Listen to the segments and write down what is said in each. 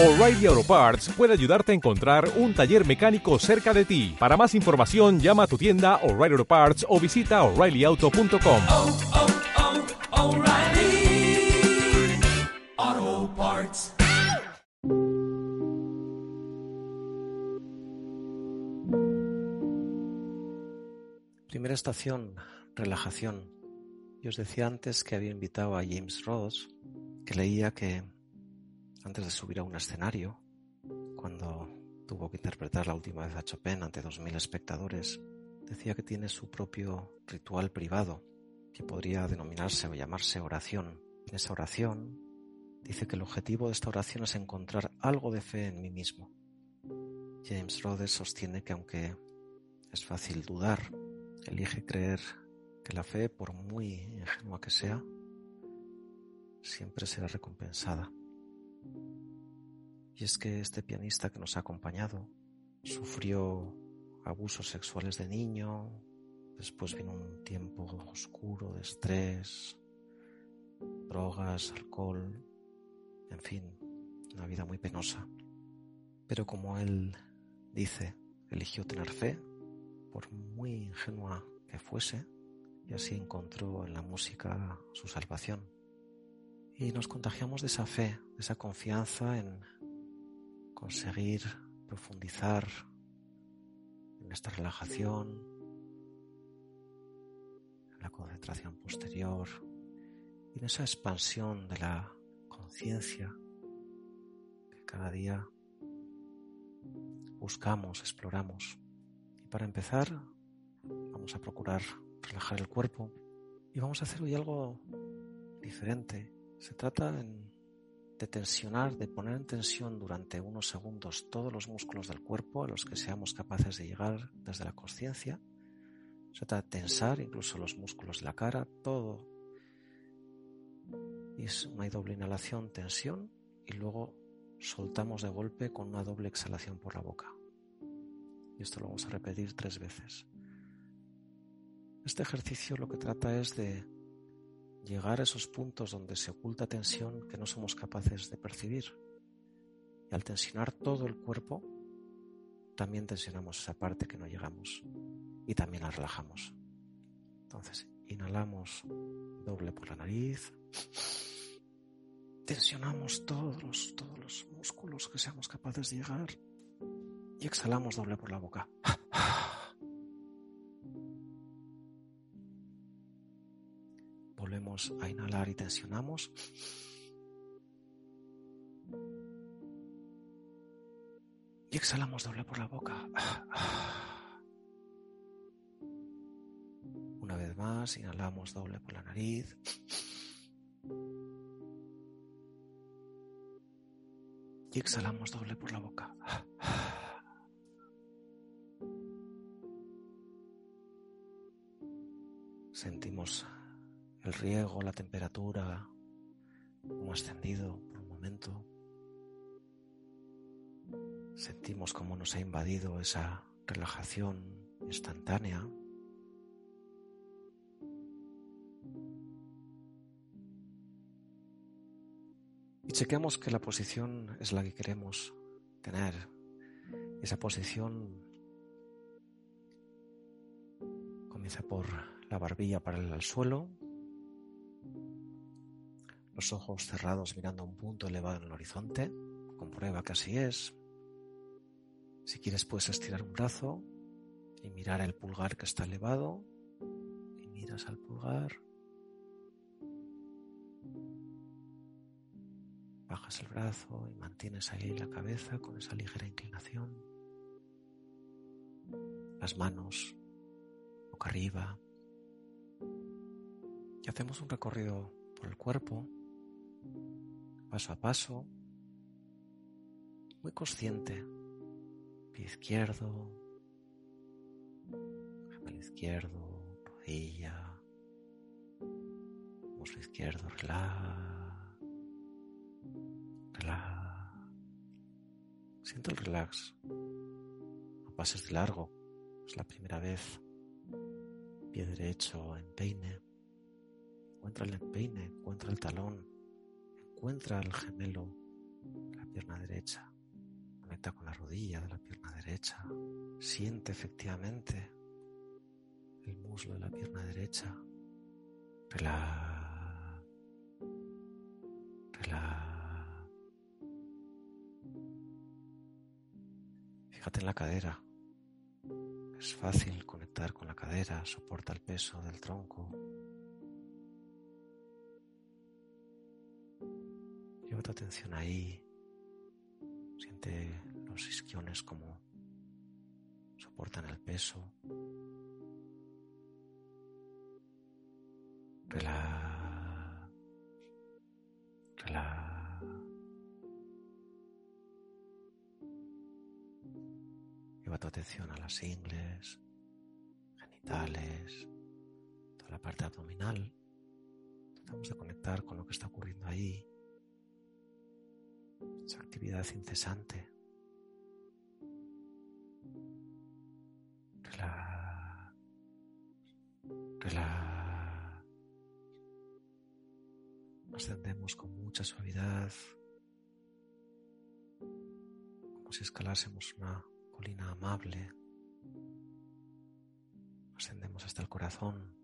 O'Reilly Auto Parts puede ayudarte a encontrar un taller mecánico cerca de ti. Para más información, llama a tu tienda O'Reilly Auto Parts o visita oreillyauto.com. oh, oh, Parts. Primera estación, relajación. Yo os decía antes que había invitado a James Ross, que leía que antes de subir a un escenario, cuando tuvo que interpretar la última vez a Chopin ante 2.000 espectadores, decía que tiene su propio ritual privado, que podría denominarse o llamarse oración. En esa oración dice que el objetivo de esta oración es encontrar algo de fe en mí mismo. James Rhodes sostiene que aunque es fácil dudar, elige creer que la fe, por muy ingenua que sea, siempre será recompensada. Y es que este pianista que nos ha acompañado sufrió abusos sexuales de niño, después vino un tiempo oscuro de estrés, drogas, alcohol, en fin, una vida muy penosa. Pero como él dice, eligió tener fe, por muy ingenua que fuese, y así encontró en la música su salvación. Y nos contagiamos de esa fe, de esa confianza en conseguir profundizar en esta relajación, en la concentración posterior y en esa expansión de la conciencia que cada día buscamos, exploramos. Y para empezar, vamos a procurar relajar el cuerpo y vamos a hacer hoy algo diferente. Se trata de tensionar, de poner en tensión durante unos segundos todos los músculos del cuerpo a los que seamos capaces de llegar desde la conciencia. Se trata de tensar incluso los músculos de la cara, todo. Y es una doble inhalación, tensión, y luego soltamos de golpe con una doble exhalación por la boca. Y esto lo vamos a repetir tres veces. Este ejercicio lo que trata es de llegar a esos puntos donde se oculta tensión que no somos capaces de percibir. Y al tensionar todo el cuerpo, también tensionamos esa parte que no llegamos y también la relajamos. Entonces, inhalamos doble por la nariz, tensionamos todos los, todos los músculos que seamos capaces de llegar y exhalamos doble por la boca. Volvemos a inhalar y tensionamos. Y exhalamos doble por la boca. Una vez más, inhalamos doble por la nariz. Y exhalamos doble por la boca. Sentimos el riego, la temperatura, como ascendido por un momento. Sentimos cómo nos ha invadido esa relajación instantánea. Y chequeamos que la posición es la que queremos tener. Esa posición comienza por la barbilla paralela al suelo, los ojos cerrados mirando a un punto elevado en el horizonte. Comprueba que así es. Si quieres puedes estirar un brazo y mirar el pulgar que está elevado y miras al pulgar. Bajas el brazo y mantienes ahí la cabeza con esa ligera inclinación. Las manos boca arriba. Y hacemos un recorrido por el cuerpo, paso a paso, muy consciente. Pie izquierdo, gemelo izquierdo, rodilla, muslo izquierdo, relax, relax. Siento el relax. No pases de largo. Es la primera vez. Pie derecho en peine. Encuentra el empeine, encuentra el talón, encuentra el gemelo la pierna derecha. Conecta con la rodilla de la pierna derecha. Siente efectivamente el muslo de la pierna derecha. Relaja. Relaja. Fíjate en la cadera. Es fácil conectar con la cadera, soporta el peso del tronco. Lleva tu atención ahí. Siente los isquiones como soportan el peso. Relaja. Relaja. Lleva tu atención a las ingles, genitales, toda la parte abdominal. Tratamos de conectar con lo que está ocurriendo ahí. Esa actividad incesante. Relaja. Relaja. Ascendemos con mucha suavidad, como si escalásemos una colina amable. Ascendemos hasta el corazón.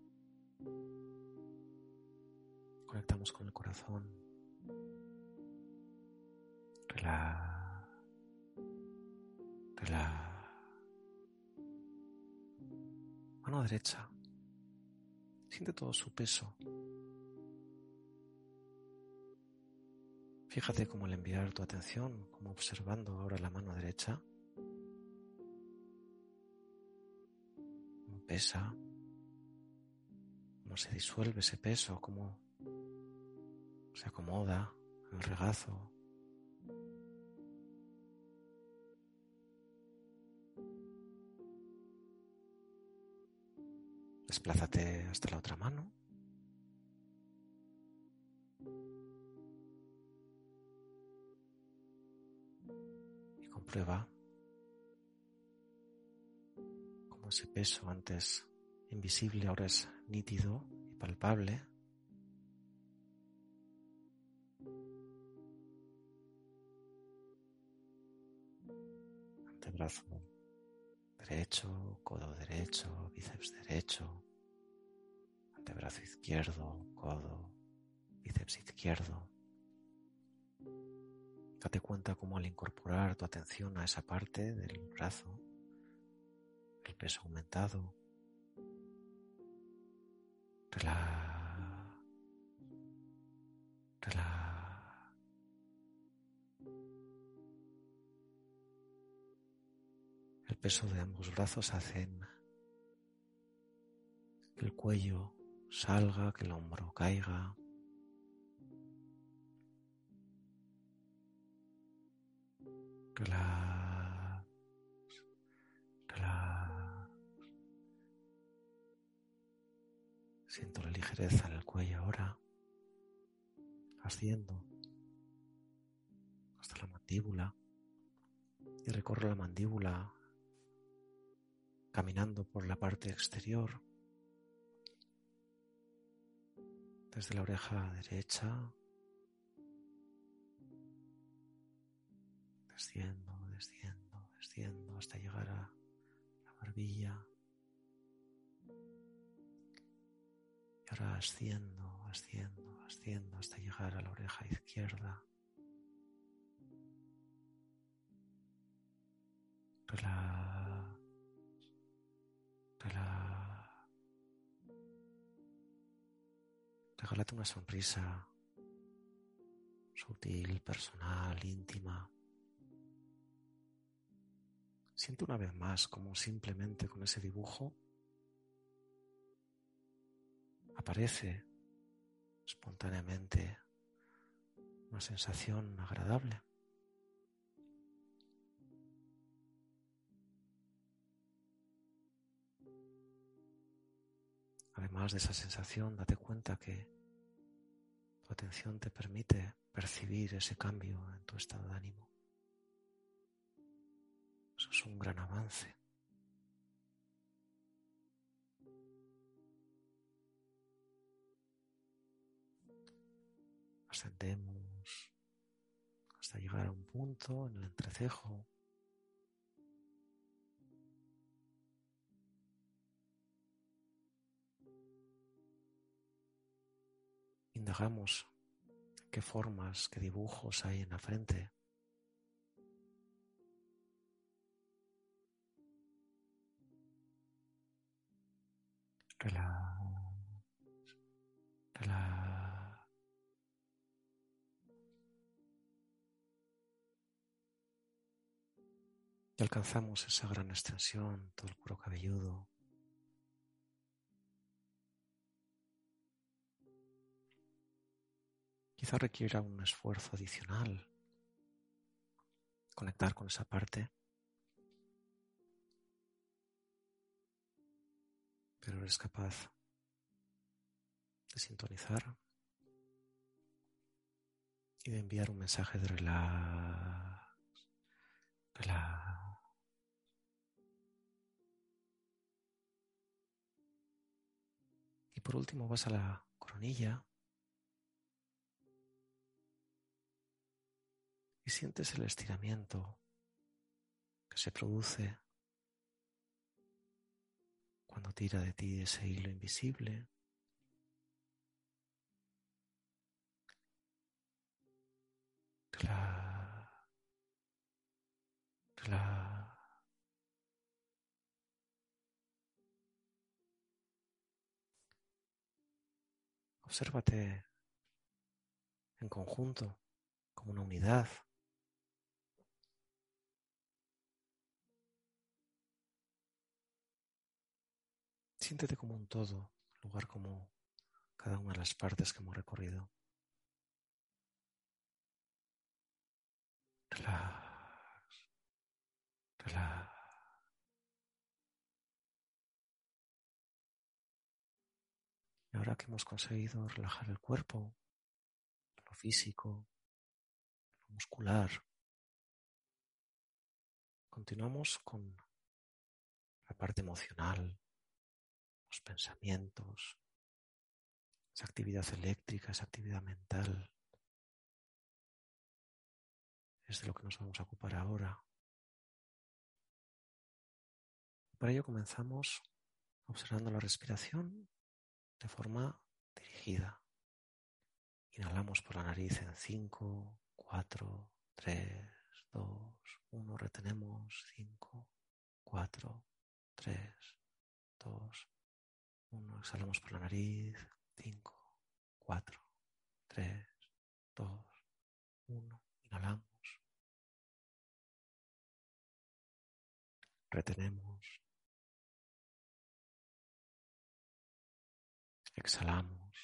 Conectamos con el corazón. Relaja. Relaja. Mano derecha. Siente todo su peso. Fíjate cómo al enviar tu atención, como observando ahora la mano derecha, cómo pesa, cómo se disuelve ese peso, cómo se acomoda en el regazo. Desplázate hasta la otra mano. Y comprueba cómo ese peso antes invisible ahora es nítido y palpable. Antebrazo derecho, codo derecho, bíceps derecho, antebrazo izquierdo, codo, bíceps izquierdo. Date cuenta cómo al incorporar tu atención a esa parte del brazo, el peso aumentado, relaja, peso de ambos brazos hacen que el cuello salga, que el hombro caiga. Relax, relax. Siento la ligereza en el cuello ahora, asciendo hasta la mandíbula y recorro la mandíbula caminando por la parte exterior, desde la oreja derecha, desciendo, desciendo, desciendo hasta llegar a la barbilla. Y ahora asciendo, asciendo, asciendo hasta llegar a la oreja izquierda. Relax. Regálate una sonrisa sutil, personal, íntima. Siente una vez más como simplemente con ese dibujo aparece espontáneamente una sensación agradable. Además de esa sensación, date cuenta que atención te permite percibir ese cambio en tu estado de ánimo. Eso es un gran avance. Ascendemos hasta llegar a un punto en el entrecejo. Indagamos qué formas, qué dibujos hay en la frente. Relax, relax. Y alcanzamos esa gran extensión, todo el cuero cabelludo. Quizá requiera un esfuerzo adicional. Conectar con esa parte, pero eres capaz de sintonizar y de enviar un mensaje de relax, relax. Y por último vas a la coronilla sientes el estiramiento que se produce cuando tira de ti ese hilo invisible. Relax, relax. Obsérvate en conjunto, como una unidad. Siéntete como un todo, lugar como cada una de las partes que hemos recorrido. Relax, relax. Y ahora que hemos conseguido relajar el cuerpo, lo físico, lo muscular, continuamos con la parte emocional, los pensamientos, esa actividad eléctrica, esa actividad mental. Es de lo que nos vamos a ocupar ahora. Para ello comenzamos observando la respiración de forma dirigida. Inhalamos por la nariz en 5, 4, 3, 2, 1. Retenemos 5, 4, 3, 2, 1. Exhalamos por la nariz. 5, 4, 3, 2, 1. Inhalamos. Retenemos. Exhalamos.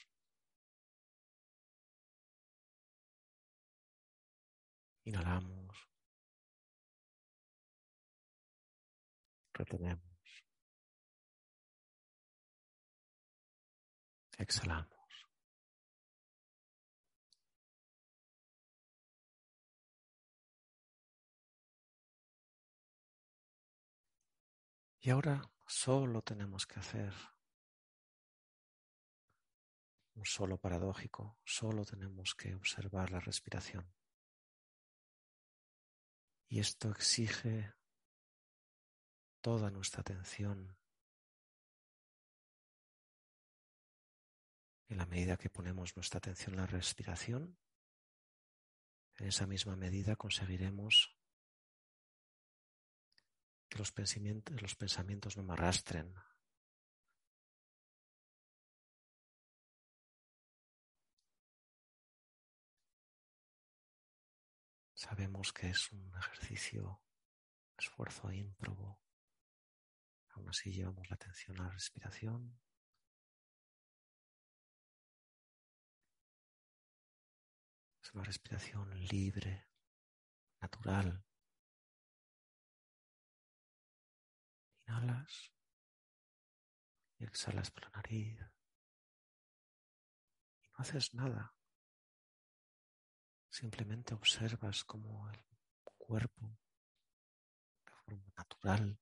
Inhalamos. Retenemos. Exhalamos. Y ahora solo tenemos que hacer un solo paradójico, solo tenemos que observar la respiración. Y esto exige toda nuestra atención en la medida que ponemos nuestra atención en la respiración, en esa misma medida conseguiremos que los pensamientos, los pensamientos no me arrastren. Sabemos que es un ejercicio, esfuerzo ímprobo. Aún así llevamos la atención a la respiración. Una respiración libre, natural. Inhalas y exhalas por la nariz. Y no haces nada. Simplemente observas cómo el cuerpo, de forma natural,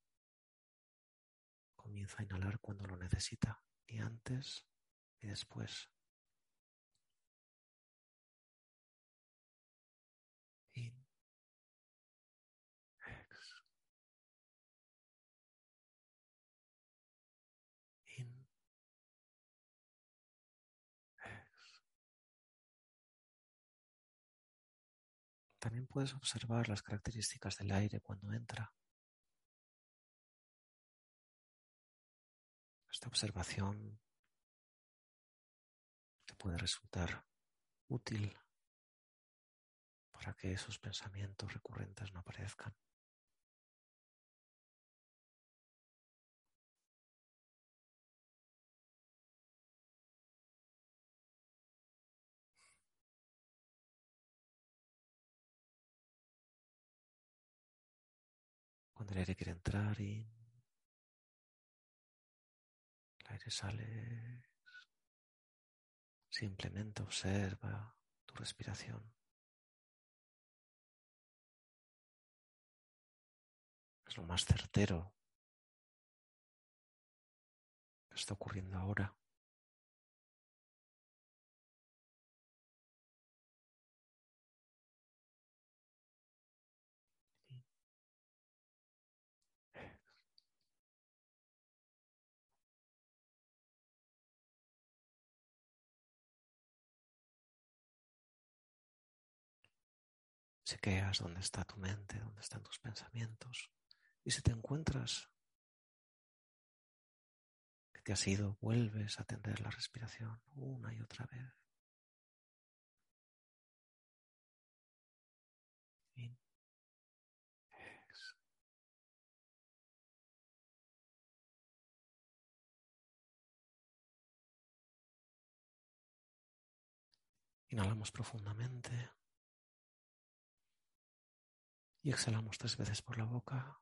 comienza a inhalar cuando lo necesita, ni antes ni después. También puedes observar las características del aire cuando entra. Esta observación te puede resultar útil para que esos pensamientos recurrentes no aparezcan. El aire quiere entrar y el aire sale, simplemente observa tu respiración. Es lo más certero que está ocurriendo ahora. Chequeas dónde está tu mente, dónde están tus pensamientos. Y si te encuentras que te has ido, vuelves a atender la respiración una y otra vez. Inhalamos profundamente exhalamos tres veces por la boca.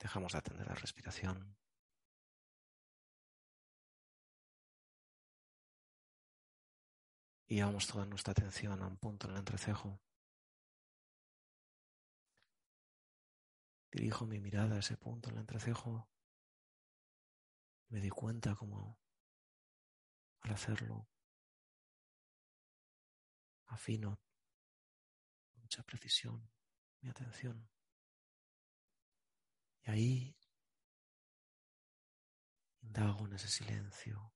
Dejamos de atender la respiración. Y llevamos toda nuestra atención a un punto en el entrecejo. Dirijo mi mirada a ese punto en el entrecejo. Me di cuenta como al hacerlo afino con mucha precisión mi atención. Y ahí indago en ese silencio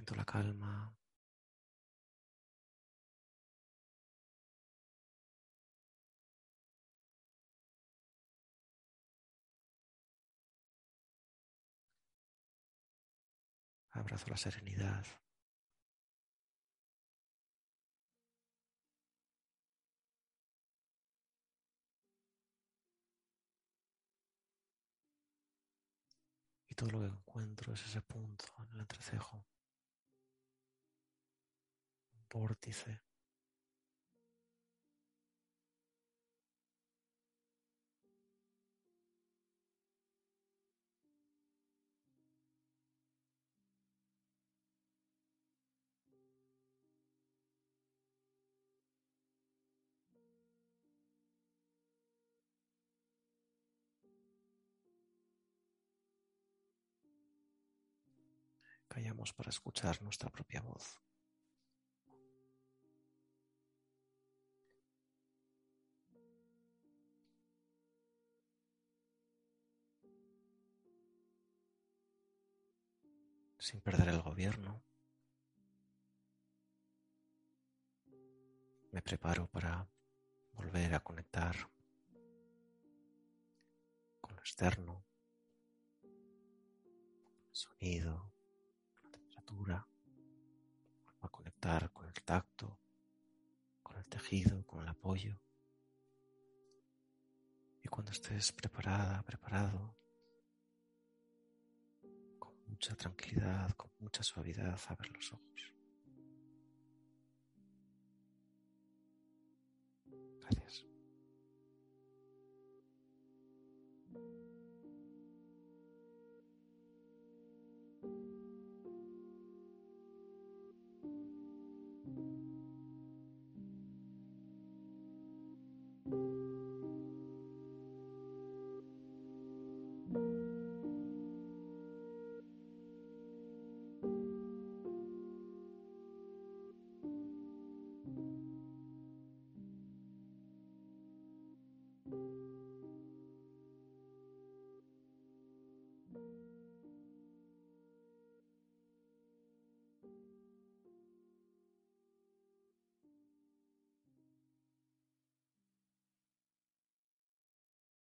Siento la calma. Abrazo la serenidad. Y todo lo que encuentro es ese punto en el entrecejo. Vórtice. Callamos para escuchar nuestra propia voz. Sin perder el gobierno. Me preparo para volver a conectar con lo externo, el sonido, la temperatura, a conectar con el tacto, con el tejido, con el apoyo. Y cuando estés preparada, preparado, mucha tranquilidad, con mucha suavidad, abre los ojos. Gracias.